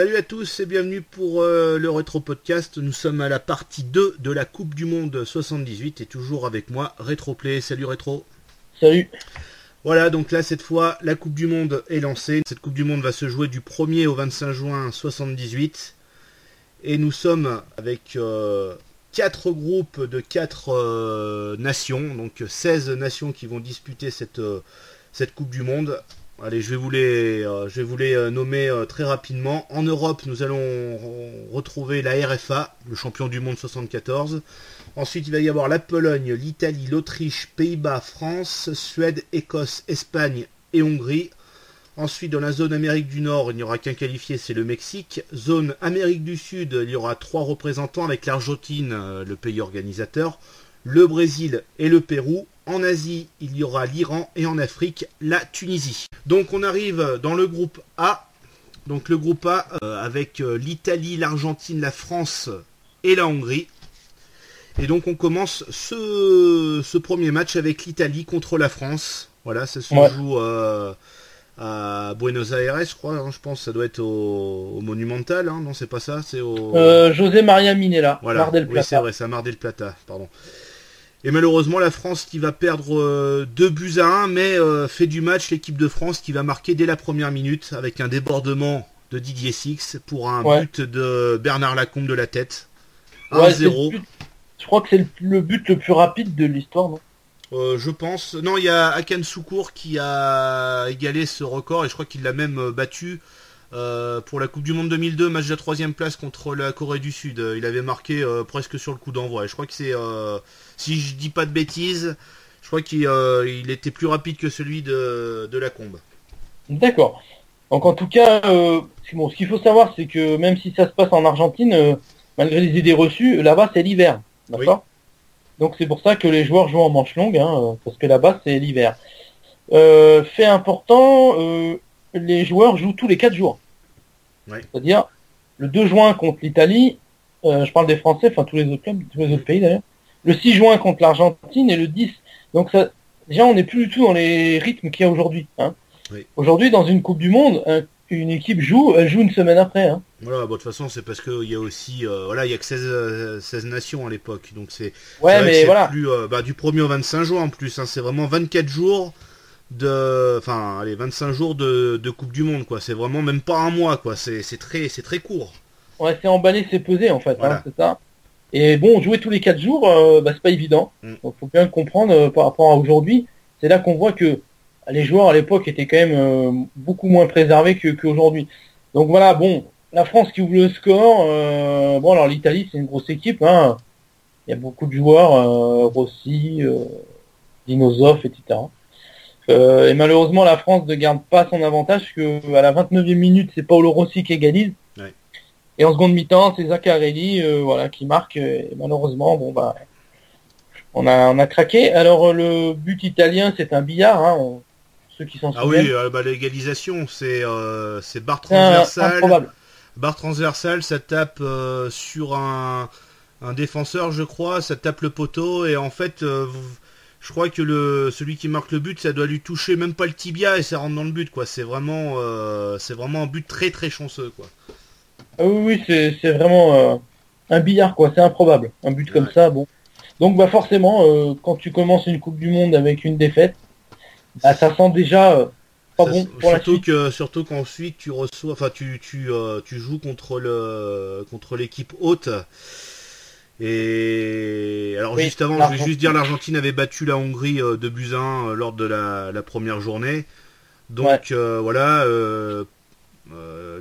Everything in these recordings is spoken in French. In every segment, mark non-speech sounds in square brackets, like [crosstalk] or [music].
Salut à tous et bienvenue pour euh, le Rétro Podcast. Nous sommes à la partie 2 de la Coupe du Monde 78 et toujours avec moi Rétroplay. Salut Rétro. Salut. Voilà, donc là cette fois la Coupe du Monde est lancée. Cette Coupe du Monde va se jouer du 1er au 25 juin 78 et nous sommes avec euh, 4 groupes de 4 euh, nations, donc 16 nations qui vont disputer cette, euh, cette Coupe du Monde. Allez, je vais vous les, euh, euh, nommer euh, très rapidement. En Europe, nous allons re- retrouver la RFA, le champion du monde 74. Ensuite, il va y avoir la Pologne, l'Italie, l'Autriche, Pays-Bas, France, Suède, Écosse, Espagne et Hongrie. Ensuite, dans la zone Amérique du Nord, il n'y aura qu'un qualifié, c'est le Mexique. Zone Amérique du Sud, il y aura trois représentants avec l'Argentine, le pays organisateur, le Brésil et le Pérou. En Asie, il y aura l'Iran et en Afrique, la Tunisie. Donc on arrive dans le groupe A. Donc le groupe A euh, avec euh, l'Italie, l'Argentine, la France et la Hongrie. Et donc on commence ce, ce premier match avec l'Italie contre la France. Voilà, ça se Ouais. joue euh, à Buenos Aires, je crois. hein, je pense que ça doit être au, au Monumental. hein, non, c'est pas ça, c'est au. Euh, José Maria Minella, Voilà, Mar del oui, Plata. c'est vrai, c'est à Mar del Plata, pardon. Et malheureusement, la France qui va perdre euh, deux buts à 1, mais euh, fait du match l'équipe de France qui va marquer dès la première minute avec un débordement de Didier Six pour un Ouais. but de Bernard Lacombe de la tête. Ouais, c'est 1-0. le but- Je crois que c'est le, but le plus rapide de l'histoire, non? Euh, je pense. Non, il y a Akan Soukour qui a égalé ce record et je crois qu'il l'a même euh, battu euh, pour la Coupe du Monde 2002, match de la troisième place contre la Corée du Sud. Euh, Il avait marqué euh, presque sur le coup d'envoi. Je crois que c'est, euh, si je dis pas de bêtises, je crois qu'il il était plus rapide que celui de, de la Combe. D'accord. Donc en tout cas, bon, ce qu'il faut savoir, c'est que même si ça se passe en Argentine, malgré les idées reçues, là-bas c'est l'hiver. D'accord Donc c'est pour ça que les joueurs jouent en manche longue, hein, parce que là-bas c'est l'hiver. Fait important, les joueurs jouent tous les 4 jours. Ouais. C'est-à-dire le 2 juin contre l'Italie, euh, je parle des Français, enfin tous les autres clubs, tous les autres pays d'ailleurs. Le 6 juin contre l'Argentine et le 10. Donc ça, déjà on n'est plus du tout dans les rythmes qu'il y a aujourd'hui. Hein. Oui. Aujourd'hui, dans une Coupe du Monde, un- une équipe joue, elle joue une semaine après. Hein. Voilà, bon, de toute façon, c'est parce qu'il y a aussi, euh, voilà, il y a que 16, euh, 16 nations à l'époque, donc c'est Ouais, mais voilà. plus, bah, du 1er au 25 juin en plus. hein, c'est vraiment 24 jours de. Enfin, allez, 25 jours de, de Coupe du Monde, quoi. C'est vraiment même pas un mois, quoi. C'est c'est très, c'est très court. Ouais, c'est emballé, c'est pesé en fait, Voilà. hein, c'est ça. Et bon, jouer tous les 4 jours, euh, bah, c'est pas évident. Mm. Donc faut bien le comprendre euh, par rapport à aujourd'hui. C'est là qu'on voit que les joueurs à l'époque étaient quand même euh, beaucoup moins préservés que- qu'aujourd'hui. Donc voilà, bon, la France qui ouvre le score. euh, bon alors l'Italie c'est une grosse équipe. Hein. Il y a beaucoup de joueurs, euh, Rossi, euh, Dinosov, etc. Euh, et malheureusement la France ne garde pas son avantage parce que à la 29e minute c'est Paolo Rossi qui égalise. Ouais. Et en seconde mi-temps, c'est Zaccarelli euh, voilà, qui marque. Et malheureusement, bon bah, on a, on a craqué. Alors le but italien, c'est un billard. Hein, on- ceux qui s'en Ah souviennent. oui, euh, bah, l'égalisation, c'est c'est barre transversale. Barre transversale, ça tape sur un, un défenseur, je crois. Ça tape le poteau et en fait, euh, vous- je crois que le celui qui marque le but, ça doit lui toucher même pas le tibia et ça rentre dans le but, quoi. C'est vraiment, euh, c'est vraiment un but très très chanceux, quoi. Ah oui, oui, c'est vraiment euh, un billard, quoi. C'est improbable. Un but comme ça, bon. Donc bah forcément, euh, quand tu commences une Coupe du Monde avec une défaite, bah, ça sent déjà pas Ça, bon pour la surtout suite. que surtout qu'ensuite tu reçois enfin tu tu, tu joues contre le contre l'équipe haute et alors Oui, juste avant je vais juste dire l'Argentine avait battu la Hongrie euh, de 1 euh, lors de la, la première journée donc Ouais. euh, voilà euh,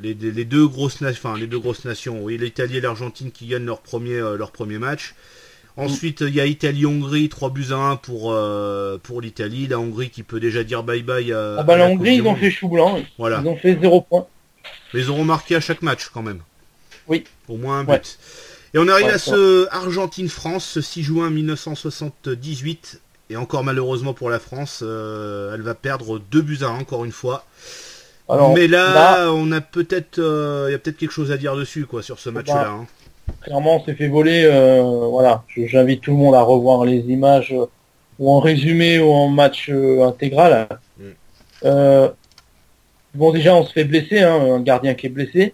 les, les deux grosses na- enfin les deux grosses nations oui l'Italie et l'Argentine qui gagnent leur premier leur premier match Ensuite, il y a Italie-Hongrie, 3 buts à 1 pour, euh, pour l'Italie. La Hongrie qui peut déjà dire bye-bye à, Ah bah à la Hongrie, ils ont fait chou blanc. Voilà. Ils ont fait zéro point. Mais ils auront marqué à chaque match quand même. Oui. Au moins un but. Ouais. Et on arrive Ouais, à ce Argentine-France, ce 6 juin 1978. Et encore malheureusement pour la France, euh, elle va perdre 2 buts à 1 encore une fois. Alors, Mais là, là- on a peut-être, euh, il y a peut-être quelque chose à dire dessus, quoi, sur ce match-là. Bah, hein. Clairement, on s'est fait voler. euh, voilà, j'invite tout le monde à revoir les images ou en résumé ou en match intégral. Mm. Bon, déjà, on se fait blesser, hein, un gardien qui est blessé.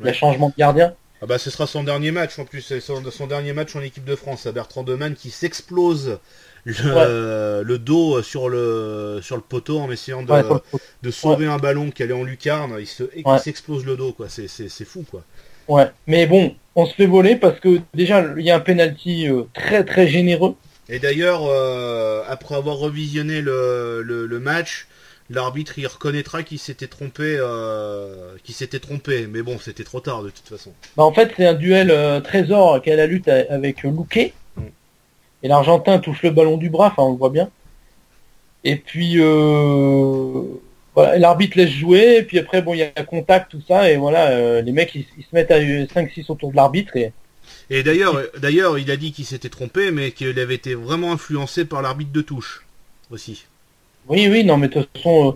Il y a changement de gardien. Ah bah ce sera son dernier match en plus, c'est son, son dernier match en équipe de France, à Bertrand Deman qui s'explose le, le dos sur le sur le poteau en essayant de, Ouais, sauver un ballon qui allait en lucarne, il se s'explose le dos quoi, c'est fou quoi. Ouais. Mais bon, on se fait voler parce que déjà il y a un penalty euh, très très généreux. Et d'ailleurs, euh, après avoir revisionné le, le, le match, l'arbitre il reconnaîtra qu'il s'était trompé, euh, qu'il s'était trompé. Mais bon, c'était trop tard de toute façon. Bah, en fait, c'est un duel euh, trésor qui est à la lutte a- avec Luque. Mm. Et l'Argentin touche le ballon du bras, enfin on le voit bien. Et puis euh, voilà, l'arbitre laisse jouer, et puis après bon il y a contact, tout ça, et voilà, les mecs ils, ils se mettent à 5-6 autour de l'arbitre et Et d'ailleurs, d'ailleurs, il a dit qu'il s'était trompé, mais qu'il avait été vraiment influencé par l'arbitre de touche aussi. Oui oui non mais de toute façon euh,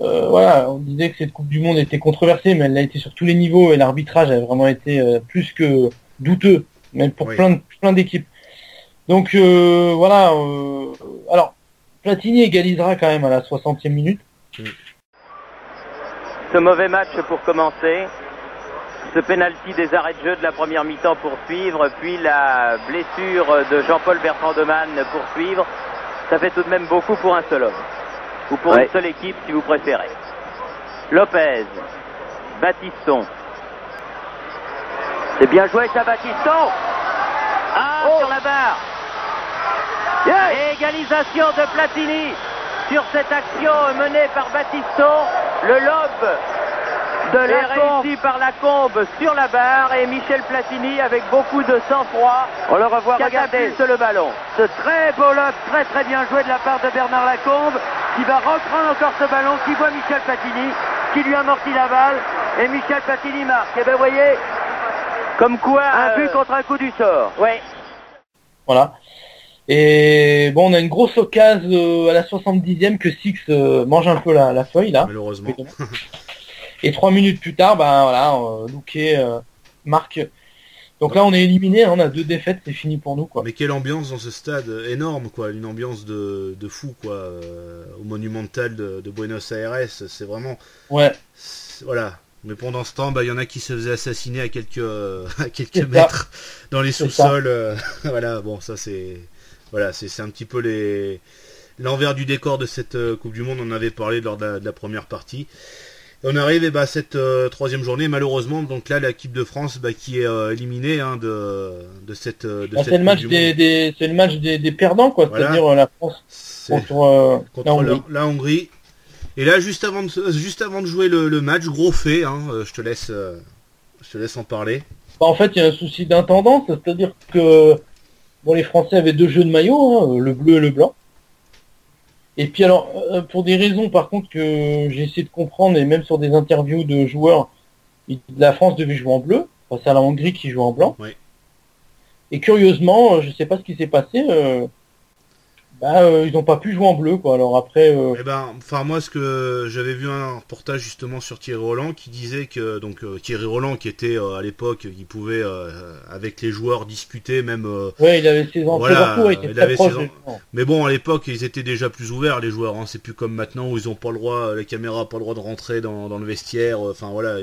euh, voilà, on disait que cette Coupe du Monde était controversée, mais elle a été sur tous les niveaux et l'arbitrage a vraiment été euh, plus que douteux, même pour Oui. plein de plein d'équipes. Donc euh, voilà, euh, alors Platini égalisera quand même à la 60e minute. Ce mauvais match pour commencer. Ce penalty des arrêts de jeu de la première mi-temps pour suivre, puis la blessure de Jean-Paul Bertrand Deman pour suivre. Ça fait tout de même beaucoup pour un seul homme. Ou pour Ouais. une seule équipe si vous préférez. Lopez, Baptiston. C'est bien joué ça Baptiston Ah Oh. sur la barre Et égalisation de Platini sur cette action menée par Battiston. Le lob de la réussi par la combe sur la barre et Michel Platini avec beaucoup de sang-froid On le revoit, regardez. catapulte le ballon. Ce très beau lob, très très bien joué de la part de Bernard Lacombe qui va reprendre encore ce ballon, qui voit Michel Platini, qui lui amortit la balle et Michel Platini marque. Et ben vous voyez, comme quoi Un un but but contre un coup du sort. Ouais. Voilà. Et bon, on a une grosse occasion euh, à la 70e que Six euh, mange un peu la, la feuille là. Malheureusement. [laughs] Et trois minutes plus tard, ben voilà, euh, Luque euh, marque. Donc là, on est éliminé, hein, on a deux défaites, c'est fini pour nous quoi. Mais quelle ambiance dans ce stade énorme, quoi. Une ambiance de, de fou, quoi. euh, au Monumental de, de Buenos Aires, c'est vraiment. Ouais, Voilà. Mais pendant ce temps, bah, il y en a qui se faisaient assassiner à quelques, à quelques ça. mètres dans les sous-sols. euh, [laughs] voilà, bon, ça c'est. Voilà, c'est un petit peu les l'envers du décor de cette Coupe du Monde. On en avait parlé lors de la, de la première partie. Et on arrive à cette euh, troisième journée, malheureusement. Donc là, l'équipe de France bah, qui est euh, éliminée hein, de, de cette. euh, de Bah, cette c'est le match des, des- c'est le match des, des perdants quoi, Voilà. c'est-à-dire la France C'est- contre, contre la Hongrie. la, la Hongrie. Et là, juste avant de, se- juste avant de jouer le, le match, gros fait, hein, je te laisse, je te laisse en parler. Bah, en fait, il y a un souci d'intendance, c'est-à-dire que bon, les Français avaient deux jeux de maillot, hein, le bleu et le blanc. Et puis alors, euh, pour des raisons par contre que j'ai essayé de comprendre, et même sur des interviews de joueurs, la France devait jouer en bleu, face à la Hongrie qui joue en blanc. Oui. Et curieusement, euh, je sais pas ce qui s'est passé, euh, bah, euh, ils n'ont pas pu jouer en bleu, quoi. Alors après, euh, Eh ben, enfin moi, ce que j'avais vu un reportage justement sur Thierry Roland qui disait que donc euh, Thierry Roland qui était euh, à l'époque, qui pouvait avec les joueurs discuter même. ouais, il avait ses ans Voilà, était il très proche ses. Mais bon, à l'époque, ils étaient déjà plus ouverts les joueurs. Hein. C'est plus comme maintenant où ils ont pas le droit, la caméra pas le droit de rentrer dans, dans le vestiaire. Enfin voilà,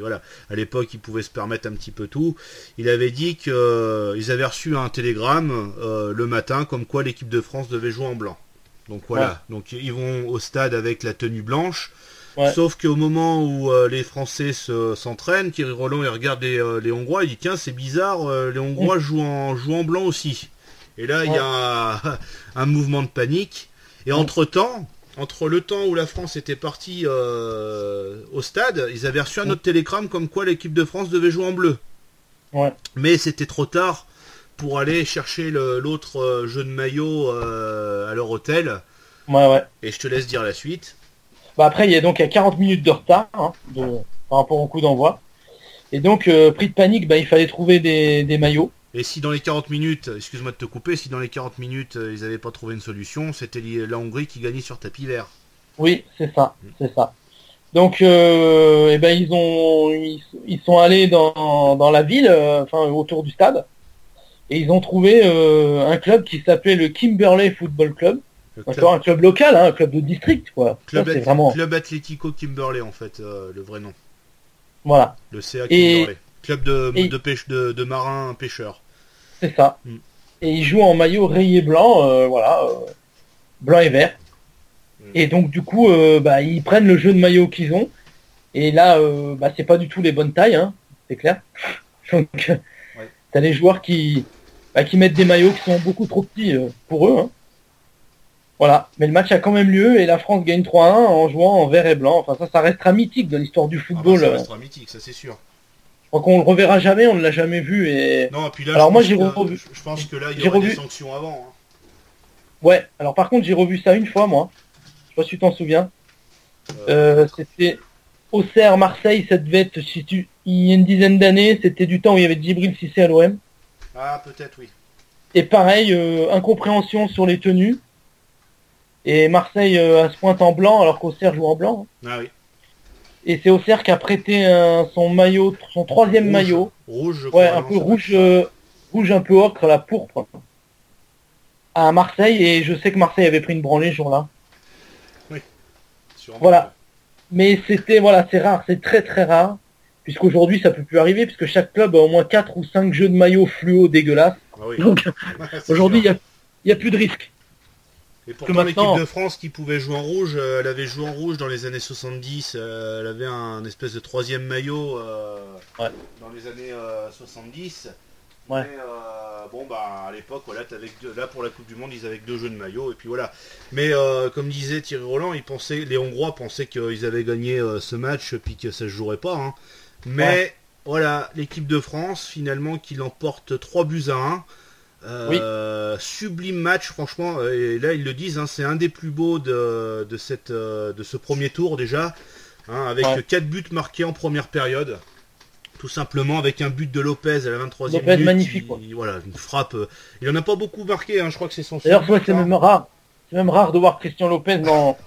voilà. À l'époque, ils pouvaient se permettre un petit peu tout. Il avait dit que euh, ils avaient reçu un télégramme le matin comme quoi l'équipe de France devait jouer en blanc. Donc voilà. Donc ils vont au stade avec la tenue blanche. Ouais. Sauf qu'au moment où euh, les Français se- s'entraînent, Thierry Roland il regarde les, euh, les Hongrois, il dit tiens c'est bizarre, euh, les Hongrois jouent en, jouent en blanc aussi. Et là il y a [laughs] un mouvement de panique. Et entre temps, entre le temps où la France était partie au stade, ils avaient reçu un autre télégramme comme quoi l'équipe de France devait jouer en bleu. Ouais. Mais c'était trop tard pour aller chercher l'autre euh, jeu de maillot euh, à leur hôtel. Ouais, ouais. Et je te laisse dire la suite. Bah après, il y a donc à 40 minutes de retard hein, de- par rapport au coup d'envoi. Et donc, euh, pris de panique, bah, il fallait trouver des, des maillots. Et si dans les 40 minutes, excuse-moi de te couper, si dans les 40 minutes euh, ils n'avaient pas trouvé une solution, c'était la Hongrie qui gagnait sur tapis vert. Oui, c'est ça, c'est ça. Donc, euh, eh ben, ils ont, ils, ils sont allés dans, dans la ville, euh, enfin autour du stade, et ils ont trouvé euh, un club qui s'appelait le Kimberley Football Club. Un club local, hein, un club de district, quoi. Club, vraiment. Atlético Kimberley en fait, euh, le vrai nom. Voilà. Le CA Et- Kimberley. Club de, et- de pêche de, de marins pêcheurs. C'est ça. Mm. Et ils jouent en maillot rayé blanc, euh, voilà, blanc et vert. Mm. Et donc du coup, bah, ils prennent le jeu de maillot qu'ils ont. Et là, bah, c'est pas du tout les bonnes tailles, hein, c'est clair. [laughs] Donc, Ouais. t'as les joueurs qui, bah, qui mettent des maillots qui sont beaucoup trop petits euh, pour eux. hein. Voilà. Mais le match a quand même lieu et la France gagne 3-1 en jouant en vert et blanc. Enfin ça, ça restera mythique dans l'histoire du Ah bah, football. ça euh. restera mythique, ça c'est sûr. Je crois qu'on le reverra jamais, on ne l'a jamais vu et Non, et puis là, Alors je, moi, pense j'ai revu- je pense que là, il y aura des revu- sanctions avant. hein. Ouais, alors par contre j'ai revu ça une fois moi. Je sais pas si tu t'en souviens. Euh, c'était Auxerre, Marseille, ça devait être si tu- il y a une dizaine d'années, c'était du temps où il y avait Djibril Cissé à l'OM. Ah, peut-être, oui. Et pareil, euh, incompréhension sur les tenues. Et Marseille euh, à se pointe en blanc alors qu'Auxerre joue en blanc. hein. Ah oui. Et c'est Auxerre qui a prêté un- son maillot, son troisième Rouge. maillot. Rouge, je Ouais, un peu rouge, euh, rouge un peu ocre, la pourpre. À Marseille, et je sais que Marseille avait pris une branlée ce jour-là. Sûrement. voilà. Mais c'était, voilà, c'est rare, c'est très très rare. Puisqu'aujourd'hui ça peut plus arriver, puisque chaque club a au moins 4 ou 5 jeux de maillot fluo dégueulasses. Ah oui. Donc C'est aujourd'hui il sûr. y a, plus de risque. Et pourtant, l'équipe de France qui pouvait jouer en rouge, euh, elle avait joué en rouge dans les années 70. euh, elle avait un espèce de troisième maillot euh, Ouais. dans les années euh, 70. Ouais. Mais euh, bon, bah à l'époque, voilà, deux- là pour la Coupe du Monde, ils avaient que deux jeux de maillot, et puis voilà. Mais euh, comme disait Thierry Roland, ils pensaient, les Hongrois pensaient qu'ils avaient gagné euh, ce match, puis que ça se jouerait pas. hein. Mais Ouais. voilà, l'équipe de France, finalement, qui l'emporte 3 buts à 1. Euh, Sublime match, franchement, et là ils le disent, hein, c'est un des plus beaux de, de, cette, euh, de ce premier tour déjà, hein, avec Ouais. 4 buts marqués en première période. Tout simplement avec un but de Lopez à la 23e Lopez, minute. magnifique, il- quoi. voilà, une frappe. euh, il en a pas beaucoup marqué, hein, je crois que c'est son D'ailleurs, c'est même rare. C'est même rare de voir Christian Lopez dans. [laughs]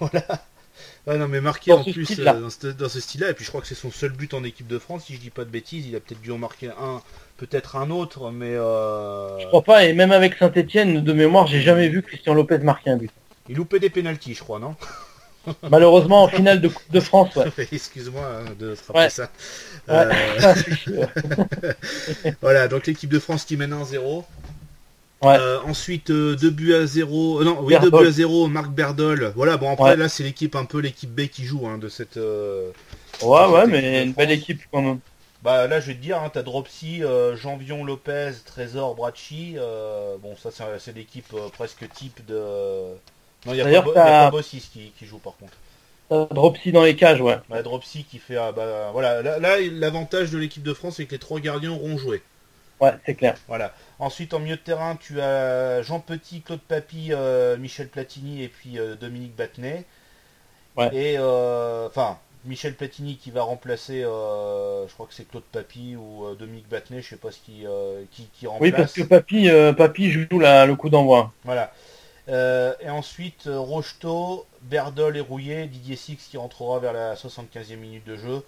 Ouais, non, mais marqué en plus euh, dans ce, dans ce style-là, et puis je crois que c'est son seul but en équipe de France, si je dis pas de bêtises, il a peut-être dû en marquer un, peut-être un autre, mais euh, Je crois pas, et même avec Saint-Etienne, de mémoire, j'ai jamais vu Christian Lopez marquer un but. il loupait des pénalties, je crois, non? [laughs] Malheureusement, en finale de Coupe de France, ouais. [laughs] Excuse-moi hein, de te rappeler Ouais. ça. Ouais. Euh, [laughs] voilà, donc l'équipe de France qui mène 1-0. Ouais. Euh, ensuite, 2 buts à 0. euh, non, oui, 2 Berdol. buts à 0, Marc Berdol. Voilà, bon, après, Ouais. là, c'est l'équipe, un peu l'équipe B qui joue hein, de cette. euh, Ouais, ouais, Cette mais une belle équipe quand même. Bah là je vais te dire, hein, t'as Dropsy, euh, Janvion, Lopez, Trésor, Bracci. euh, bon ça c'est l'équipe euh, presque type de... Non il y a pas, Bossis qui, qui joue par contre. Dropsy dans les cages, ouais. Bah, Dropsy qui fait... ah, bah, voilà, là, là, l'avantage de l'équipe de France c'est que les trois gardiens auront joué. Ouais, c'est clair. Voilà. Ensuite en milieu de terrain tu as Jean Petit, Claude Papy, euh, Michel Platini et puis euh, Dominique Battenet. Ouais. Et euh, enfin Michel Platini qui va remplacer, je crois que c'est Claude Papy ou Dominique Battenet, je sais pas ce qui, qui, qui remplace. Oui, parce que Papy, Papy joue la- le coup d'envoi. Voilà. Euh, et ensuite, Rocheteau, Berdol et Rouillet, Didier Six qui rentrera vers la 75e minute de jeu.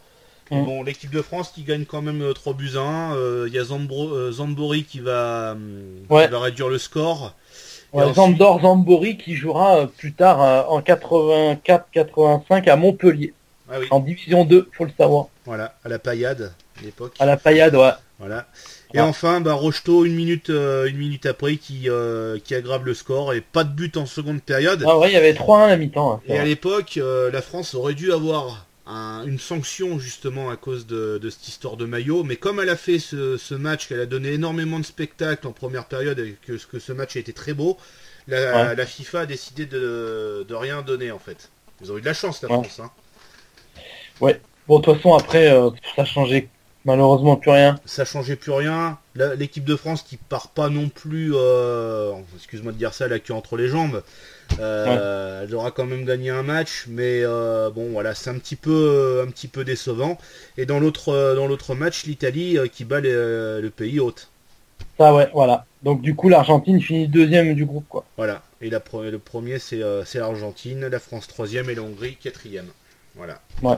Bon, l'équipe de France qui gagne quand même euh, 3 buts à 1. Euh, Il y a Zambro- euh, Zambori qui va, qui Ouais. va réduire le score. Ouais, ensuite- Zandor Zambori qui jouera euh, plus tard euh, en 84-85 à Montpellier. Ah oui, En division 2, faut le savoir. voilà, à la paillade à l'époque. À la paillade, ouais. Voilà. Et enfin, bah, Rocheteau, une minute, euh, une minute après, qui, euh, qui aggrave le score et pas de but en seconde période. Ah ouais, il y avait 3-1 à la mi-temps. hein, Et à l'époque, euh, la France aurait dû avoir un- une sanction justement à cause de, de cette histoire de maillot. Mais comme elle a fait ce, ce match, qu'elle a donné énormément de spectacles en première période et que, que ce match a été très beau, la, Ouais. la FIFA a décidé de, de rien donner en fait. Ils ont eu de la chance la Ouais. France. hein. Bon, de toute façon, après, euh, ça changeait malheureusement plus rien. Ça changeait plus rien. L'équipe de France qui part pas non plus, euh, excuse-moi de dire ça, la queue entre les jambes. Euh, Elle aura quand même gagné un match, mais euh, bon voilà, c'est un petit peu, un petit peu décevant. Et dans l'autre, dans l'autre match, l'Italie qui bat les- le pays hôte. Ça, ouais, voilà. Donc, du coup, l'Argentine finit deuxième du groupe, quoi. Voilà. Et la le premier c'est c'est l'Argentine, la France troisième et la Hongrie quatrième. Voilà. Ouais.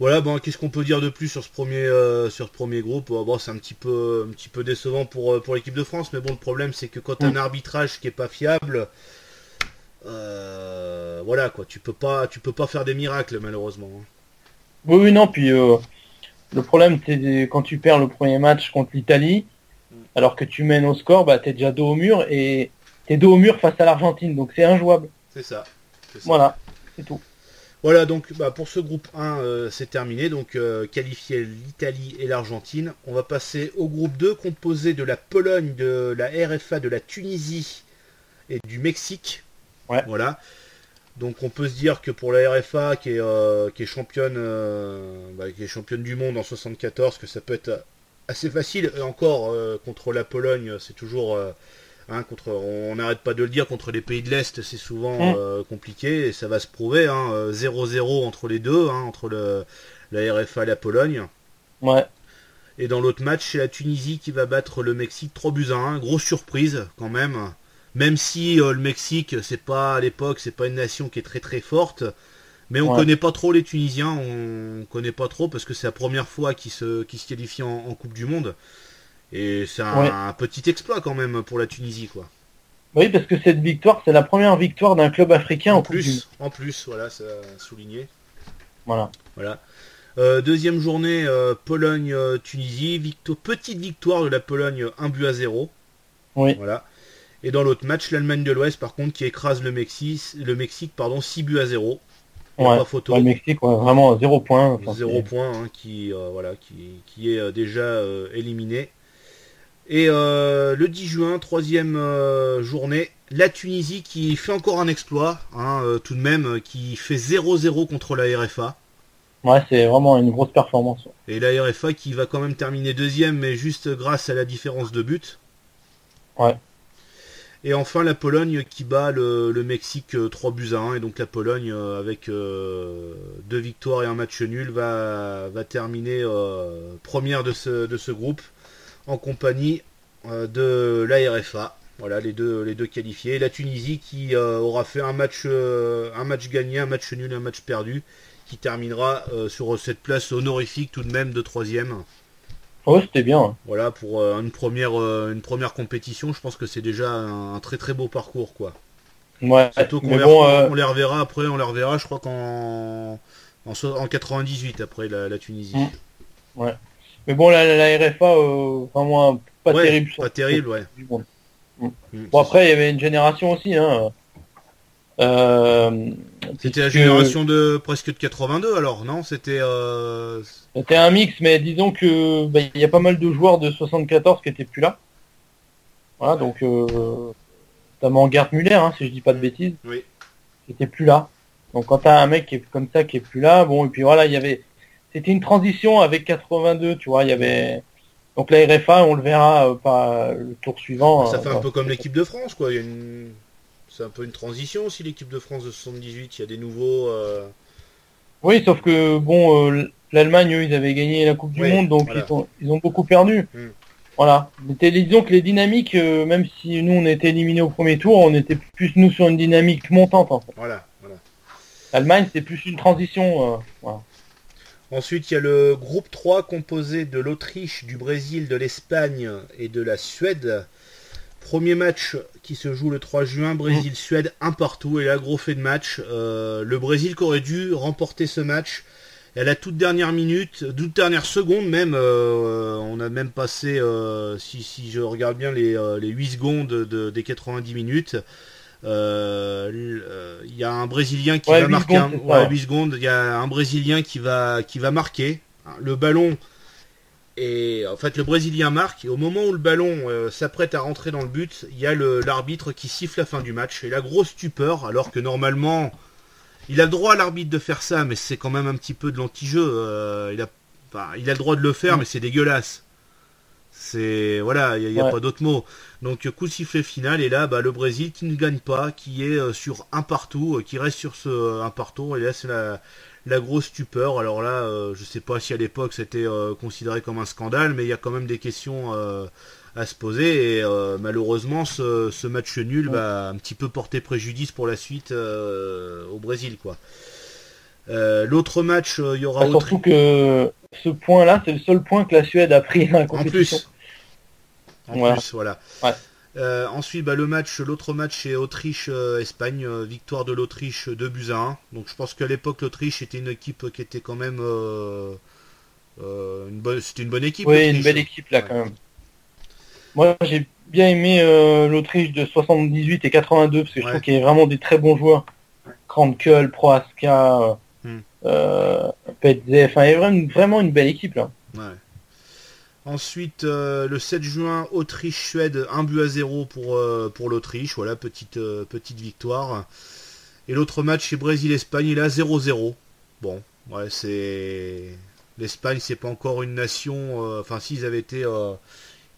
Voilà, bon, qu'est-ce qu'on peut dire de plus sur ce premier, euh, sur ce premier groupe? Bon, c'est un petit peu, un petit peu décevant pour, euh, pour l'équipe de France, mais bon, le problème c'est que quand t'as Mm. un arbitrage qui est pas fiable, euh, voilà quoi, tu peux pas, tu peux pas faire des miracles malheureusement. hein. Oui, oui, non, puis euh, le problème, c'est quand tu perds le premier match contre l'Italie, mm. alors que tu mènes au score, bah, tu es déjà dos au mur et tu es dos au mur face à l'Argentine, donc c'est injouable. C'est ça. Voilà, c'est tout. Voilà, donc bah, pour ce groupe 1, euh, c'est terminé. Donc euh, qualifié l'Italie et l'Argentine. On va passer au groupe 2, composé de la Pologne, de la RFA, de la Tunisie et du Mexique. Ouais. Voilà. Donc on peut se dire que pour la RFA qui est, euh, qui est championne bah, qui est championne du monde en 74, que ça peut être assez facile. Et encore contre la Pologne, c'est toujours Hein, contre, on n'arrête pas de le dire, contre les pays de l'Est, c'est souvent euh, compliqué et ça va se prouver. 0-0 hein, entre les deux, hein, entre le, la RFA et la Pologne. Ouais. Et dans l'autre match, c'est la Tunisie qui va battre le Mexique 3 buts à 1. Grosse surprise quand même. Même si euh, le Mexique, c'est pas à l'époque, c'est pas une nation qui est très très forte. Mais on connaît pas trop les Tunisiens, on connaît pas trop parce que c'est la première fois qu'ils se, qu se qualifient en Coupe du Monde. Et c'est un, petit exploit quand même pour la Tunisie, quoi. Oui, parce que cette victoire, c'est la première victoire d'un club africain en, plus. En plus, voilà, ça souligné. Voilà. Voilà. Euh, deuxième journée, euh, Pologne-Tunisie. Victo petite victoire de la Pologne, 1 but à 0. Oui. Voilà. Et dans l'autre match, l'Allemagne de l'Ouest, par contre, qui écrase le Mexique, le Mexique pardon, 6 buts à 0. Ouais, pas photo. le Mexique, vraiment 0 point. 0 point, hein, qui, euh, voilà, qui, qui est déjà éliminé. Et euh, le 10 juin, troisième euh, journée, la Tunisie qui fait encore un exploit, hein, euh, tout de même, qui fait 0-0 contre la RFA. Ouais, c'est vraiment une grosse performance. Et la RFA qui va quand même terminer deuxième, mais juste grâce à la différence de but. Ouais. Et enfin la Pologne qui bat le, Mexique 3 buts à 1. Et donc la Pologne, avec deux victoires et un match nul, va, va terminer première de ce, de ce groupe en compagnie euh, de la RFA. Voilà les deux, les deux qualifiés. La Tunisie qui euh, aura fait un match, euh, un match gagné, un match nul, un match perdu, qui terminera sur cette place honorifique tout de même de troisième. Oh, c'était bien. Voilà pour une première, une première compétition. Je pense que c'est déjà un, très très beau parcours quoi. Ouais. Surtout qu'on les, on les, reverra après, on les reverra, je crois qu'en en, 98 après la, Tunisie. Ouais. Mais bon, la, la RFA, euh, vraiment pas terrible. Pas terrible, ouais. Bon, mm. bon après, il y avait une génération aussi. Hein. Euh, c'était la génération de presque de 82 alors, non? C'était. Euh... C'était un mix, mais disons que bah, il y a pas mal de joueurs de 74 qui étaient plus là. Voilà, donc euh, notamment Gert Muller, hein, si je dis pas de bêtises, oui. qui était plus là. Donc quand t'as un mec qui est comme ça qui est plus là, bon et puis voilà, il y avait c'était une transition avec 82, tu vois, il y avait donc la RFA, on le verra euh, pas le tour suivant. Ça fait un peu comme l'équipe de France, quoi. C'est un peu une transition aussi l'équipe de France de 78. Il y a des nouveaux. Euh, oui, sauf que bon, euh, l'Allemagne, eux, ils avaient gagné la Coupe du Monde, donc ils, ont, beaucoup perdu. Hmm. Voilà. Mais disons que les dynamiques, même si nous on était éliminés au premier tour, on était plus nous sur une dynamique montante en fait. Voilà. voilà. L'Allemagne, c'est plus une transition. Voilà. Ensuite, il y a le groupe 3 composé de l'Autriche, du Brésil, de l'Espagne et de la Suède. Premier match qui se joue le 3 juin, Brésil-Suède, un partout. Et là, gros fait de match. Euh, le Brésil qui aurait dû remporter ce match. Et à la toute dernière minute, toute dernière seconde même, euh, on a même passé, euh, si, je regarde bien, les, 8 secondes des 90 minutes. Il y a un Brésilien qui va marquer. un, 8 secondes. Il y a un Brésilien qui va, qui va marquer. Le ballon. Et en fait, le Brésilien marque. Et au moment où le ballon euh, s'apprête à rentrer dans le but, il y a l'arbitre qui siffle la fin du match. Et la grosse stupeur, alors que normalement, il a le droit à l'arbitre de faire ça, mais c'est quand même un petit peu de l'anti-jeu. Euh, il, a, il a le droit de le faire, mm. mais c'est dégueulasse. C'est voilà, il n'y a, pas d'autre mot. Donc coup de sifflet final et là bah, le Brésil qui ne gagne pas, qui est euh, sur un partout, euh, qui reste sur ce euh, un partout et là c'est la, la, grosse stupeur. Alors là, je sais pas si à l'époque c'était considéré comme un scandale, mais il y a quand même des questions à se poser et malheureusement ce, ce, match nul va un petit peu porter préjudice pour la suite au Brésil quoi. L'autre match, il y aura. Bah, surtout que ce point-là, c'est le seul point que la Suède a pris compétition. En plus, voilà. Euh, ensuite, bah, le match, l'autre match c'est Autriche-Espagne, euh, victoire de l'Autriche 2 buts à 1. Donc je pense qu'à l'époque l'Autriche était une équipe qui était quand même une bonne, c'était une bonne équipe. Oui, une belle équipe là quand même. Moi, j'ai bien aimé l'Autriche de 78 et 82 parce que je trouve qu'il y a vraiment des très bons joueurs. Krankel, Proaska, hmm. Petze, enfin, il y a vraiment, vraiment une belle équipe là. Ensuite, euh, le 7 juin, Autriche-Suède, 1 but à 0 pour, euh, pour l'Autriche. Voilà, petite, euh, petite victoire. Et l'autre match, c'est Brésil-Espagne, il est à 0-0. Bon, ouais, c'est. L'Espagne, c'est pas encore une nation. Enfin, s'ils avaient été.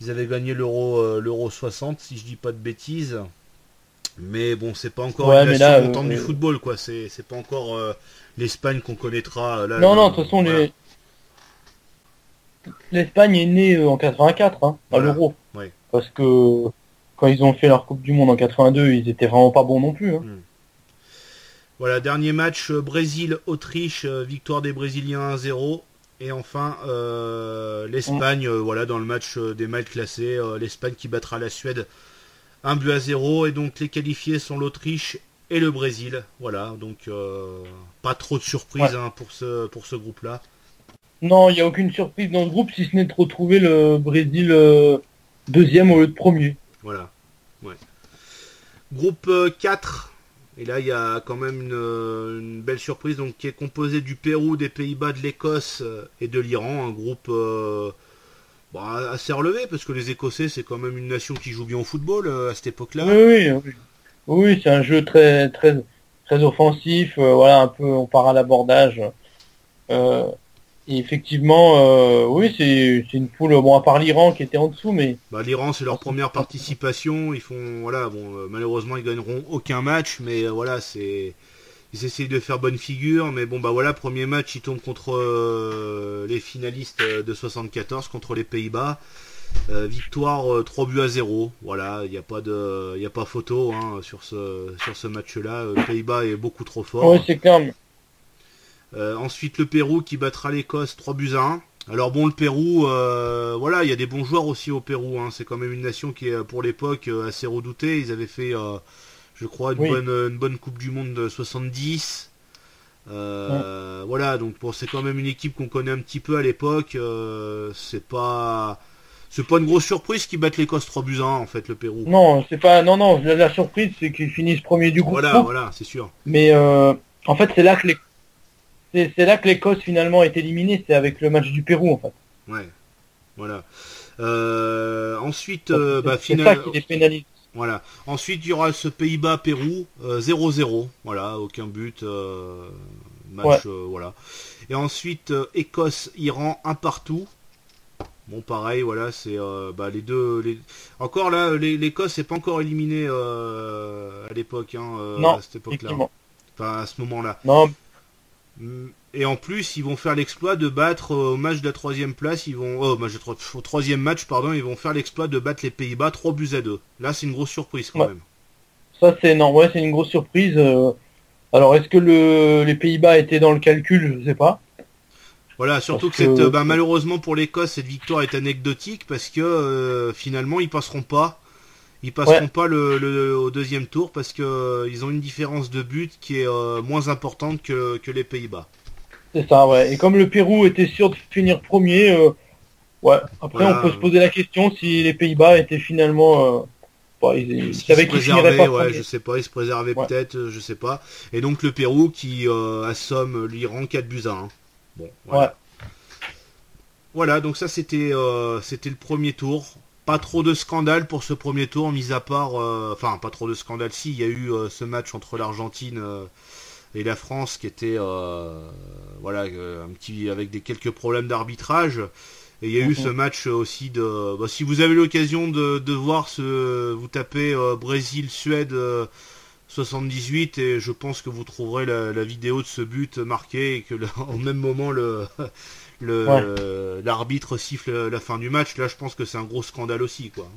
ils avaient gagné l'euro l'euro 60, si je dis pas de bêtises. Mais bon, c'est pas encore une nation contente du football, quoi. C'est pas encore l'Espagne qu'on connaîtra. Là, non, non, de toute façon, les l'Espagne est née euh, en 84, hein, à l'Euro. Parce que quand ils ont fait leur Coupe du Monde en 82, ils étaient vraiment pas bons non plus. Hein. Hmm. Voilà, dernier match euh, Brésil-Autriche, euh, victoire des Brésiliens 1-0. Et enfin, l'Espagne, voilà, dans le match des mal classés, l'Espagne qui battra la Suède 1 but à 0. Et donc les qualifiés sont l'Autriche et le Brésil. Voilà, donc pas trop de surprises hein, pour ce, pour ce groupe-là. Non, il n'y a aucune surprise dans le groupe si ce n'est de retrouver le Brésil euh, deuxième au lieu de premier. Voilà. Ouais. Groupe 4. Euh, et là, il y a quand même une, belle surprise donc, qui est composé du Pérou, des Pays-Bas, de l'Écosse euh, et de l'Iran. Un groupe bah, assez relevé parce que les Écossais, c'est quand même une nation qui joue bien au football à cette époque-là. Oui, oui. Oui, c'est un jeu très, très, très offensif. voilà, un peu, on part à l'abordage effectivement, euh, oui, c'est une poule, bon, à part l'Iran qui était en dessous, mais... Bah, L'Iran, c'est leur première participation, ils font, voilà, bon, euh, malheureusement, ils gagneront aucun match, mais euh, voilà, c'est... Ils essayent de faire bonne figure, mais bon, bah voilà, premier match, ils tombent contre les finalistes de 74, contre les Pays-Bas. victoire 3 buts à 0, voilà, il n'y a pas de, il a pas photo hein, sur ce, sur ce match-là. Pays-Bas est beaucoup trop fort. Oui, c'est calme. Euh, ensuite le Pérou qui battra l'Écosse 3 buts à 1. Alors bon le Pérou, euh, voilà, il y a des bons joueurs aussi au Pérou. Hein. C'est quand même une nation qui est pour l'époque euh, assez redoutée. Ils avaient fait, je crois, une, bonne, Coupe du Monde de 70. Voilà, donc bon, c'est quand même une équipe qu'on connaît un petit peu à l'époque. c'est pas, c'est pas une grosse surprise qu'ils battent l'Écosse 3 buts à 1 en fait le Pérou. Non, c'est pas, non non, la, surprise c'est qu'ils finissent premier du groupe. Voilà, voilà, c'est sûr. Mais en fait c'est là que les c'est là que l'Écosse finalement est éliminée, c'est avec le match du Pérou en fait. Ouais, voilà. Euh, ensuite, euh, bah, final... Voilà. Ensuite, il y aura ce Pays-Bas-Pérou 0-0. Euh, voilà, aucun but. match, voilà. Et ensuite, Écosse-Iran un partout. Bon, pareil, voilà, c'est bah, les deux. Les... Encore là, l'Écosse n'est pas encore éliminée à l'époque, hein, non, à cette époque-là. Enfin, à ce moment-là. Non, et en plus, ils vont faire l'exploit de battre euh, au match de la troisième place, ils vont oh, au troisième match, pardon, ils vont faire l'exploit de battre les Pays-Bas 3 buts à 2. Là, c'est une grosse surprise quand même. Ça, c'est non, ouais, c'est une grosse surprise. Euh. Alors, est-ce que le... les Pays-Bas étaient dans le calcul? Je sais pas. Voilà, surtout que, bah, malheureusement pour l'Écosse, cette victoire est anecdotique parce que euh, finalement, ils passeront pas ils passeront pas le, au deuxième tour parce que euh, ils ont une différence de but qui est euh, moins importante que, les Pays-Bas. C'est ça, ouais. Et comme le Pérou était sûr de finir premier, euh, ouais. Après, on peut se poser la question si les Pays-Bas étaient finalement. Bah, ils, savaient qu'ils pas ouais, je sais pas, ils se préservaient peut-être, je sais pas. Et donc le Pérou qui assomme l'Iran 4 buts à 1. Bon, voilà. Voilà, donc ça c'était c'était le premier tour. Pas trop de scandales pour ce premier tour, mis à part, euh, enfin pas trop de scandales. Si, il y a eu euh, ce match entre l'Argentine euh, et la France qui était, voilà, un petit avec des quelques problèmes d'arbitrage. Et il y a eu ce mhm. match aussi de. Bah, si vous avez l'occasion de, voir ce, vous tapez Brésil-Suède 78 et je pense que vous trouverez la, la, vidéo de ce but marqué et que au [laughs] même moment le [laughs] l'arbitre siffle la fin du match. Là, je pense que c'est un gros scandale aussi, quoi.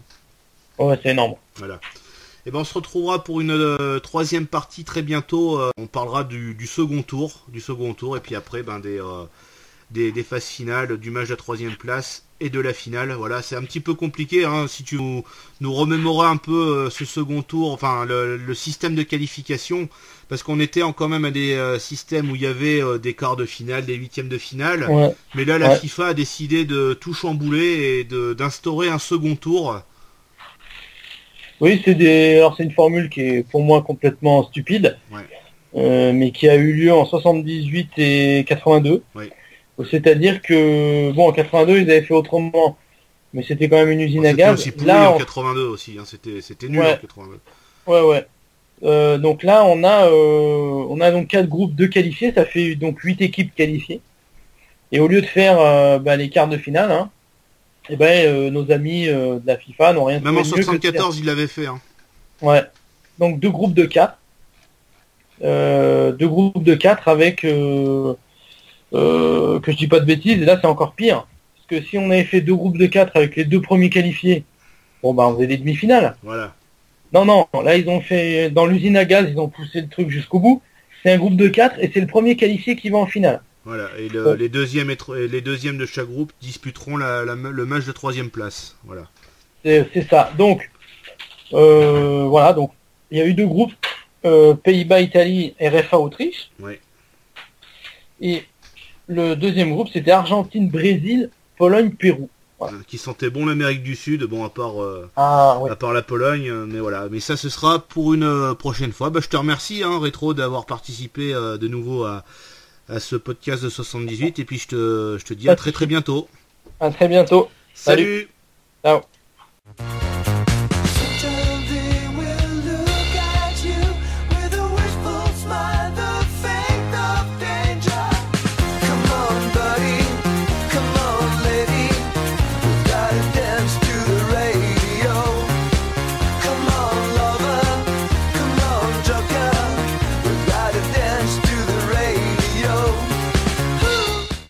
Ouais, c'est énorme. Voilà. Et eh ben on se retrouvera pour une euh, troisième partie très bientôt. Euh, on parlera du, second tour, du second tour, et puis après ben des, euh, des, phases finales, du match de la troisième place et de la finale. Voilà, c'est un petit peu compliqué. Hein, si tu nous, nous remémorais un peu ce second tour, enfin le, système de qualification, parce qu'on était en quand même à des systèmes où il y avait des quarts de finale, des huitièmes de finale. Mais là, la FIFA a décidé de tout chambouler et d'instaurer un second tour. Oui, c'est des. Alors c'est une formule qui est pour moi complètement stupide, euh, mais qui a eu lieu en 78 et 82. C'est-à-dire que bon en 82 ils avaient fait autrement, mais c'était quand même une usine à gaz. Aussi là en 82 aussi, hein. c'était c'était nul en 82. Ouais ouais. Euh, donc là on a euh, on a donc quatre groupes de qualifiés, ça fait donc huit équipes qualifiées. Et au lieu de faire bah, les quarts de finale, hein, eh ben, euh, nos amis euh, de la FIFA n'ont rien Même en 74, ils l'avaient fait. Hein. Ouais. Donc deux groupes de 4. Euh, deux groupes de 4 avec que je dis pas de bêtises, et là c'est encore pire. Parce que si on avait fait deux groupes de 4 avec les deux premiers qualifiés, bon bah on faisait des demi-finales. Voilà. Non, non, là ils ont fait dans l'usine à gaz, ils ont poussé le truc jusqu'au bout. C'est un groupe de 4 et c'est le premier qualifié qui va en finale. Voilà, et les, deuxièmes les deuxièmes de chaque groupe disputeront le match de troisième place. Voilà. C'est ça. Donc, euh, voilà, donc il y a eu deux groupes, euh, Pays-Bas, Italie, RFA, Autriche. Oui. Et le deuxième groupe, c'était Argentine, Brésil, Pologne, Pérou. Qui sentait bon l'Amérique du Sud, bon à part, euh, ah, à part la Pologne, mais voilà. Mais ça, ce sera pour une prochaine fois. Bah, je te remercie, hein, Rétro, d'avoir participé de nouveau à, à ce podcast de 78 et puis je te, je te dis à très très bientôt. À très bientôt. Salut. Ciao.